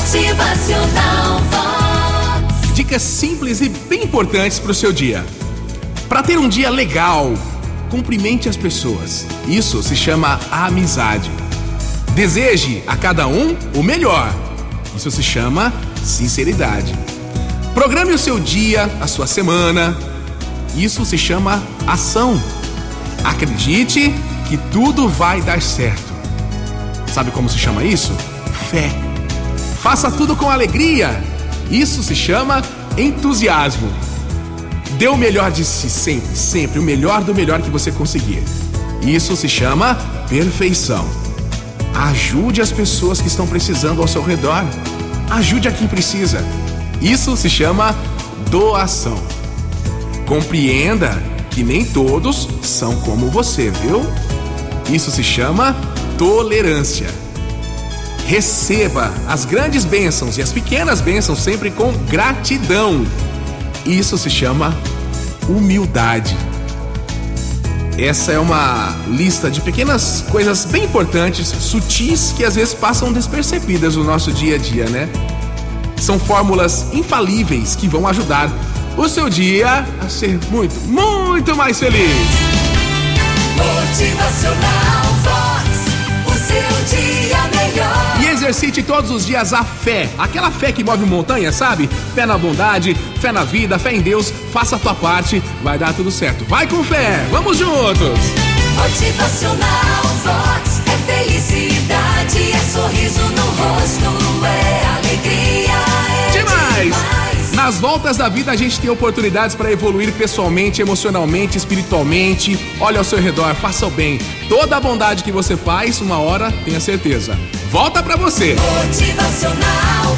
Motivacional Vox. Dicas simples e bem importantes para o seu dia. Para ter um dia legal, cumprimente as pessoas. Isso se chama amizade. Deseje a cada um o melhor. Isso se chama sinceridade. Programe o seu dia, a sua semana. Isso se chama ação. Acredite que tudo vai dar certo. Sabe como se chama isso? Fé. Faça tudo com alegria. Isso se chama entusiasmo. Dê o melhor de si sempre, sempre, o melhor do melhor que você conseguir. Isso se chama perfeição. Ajude as pessoas que estão precisando ao seu redor. Ajude a quem precisa. Isso se chama doação. Compreenda que nem todos são como você, viu? Isso se chama tolerância. Receba as grandes bênçãos e as pequenas bênçãos sempre com gratidão. Isso se chama humildade. Essa é uma lista de pequenas coisas bem importantes, sutis, que às vezes passam despercebidas no nosso dia a dia, né? São fórmulas infalíveis que vão ajudar o seu dia a ser muito, muito mais feliz. Exercite todos os dias a fé, aquela fé que move montanha, sabe? Fé na bondade, fé na vida, fé em Deus. Faça a tua parte, vai dar tudo certo. Vai com fé, vamos juntos! Motivacional Vox. É felicidade, é sorriso no rosto, é alegria, é Demais! demais. Nas voltas da vida a gente tem oportunidades para evoluir pessoalmente, emocionalmente, espiritualmente. Olha ao seu redor, faça o bem. Toda a bondade que você faz, uma hora, tenha certeza volta para você. Motivacional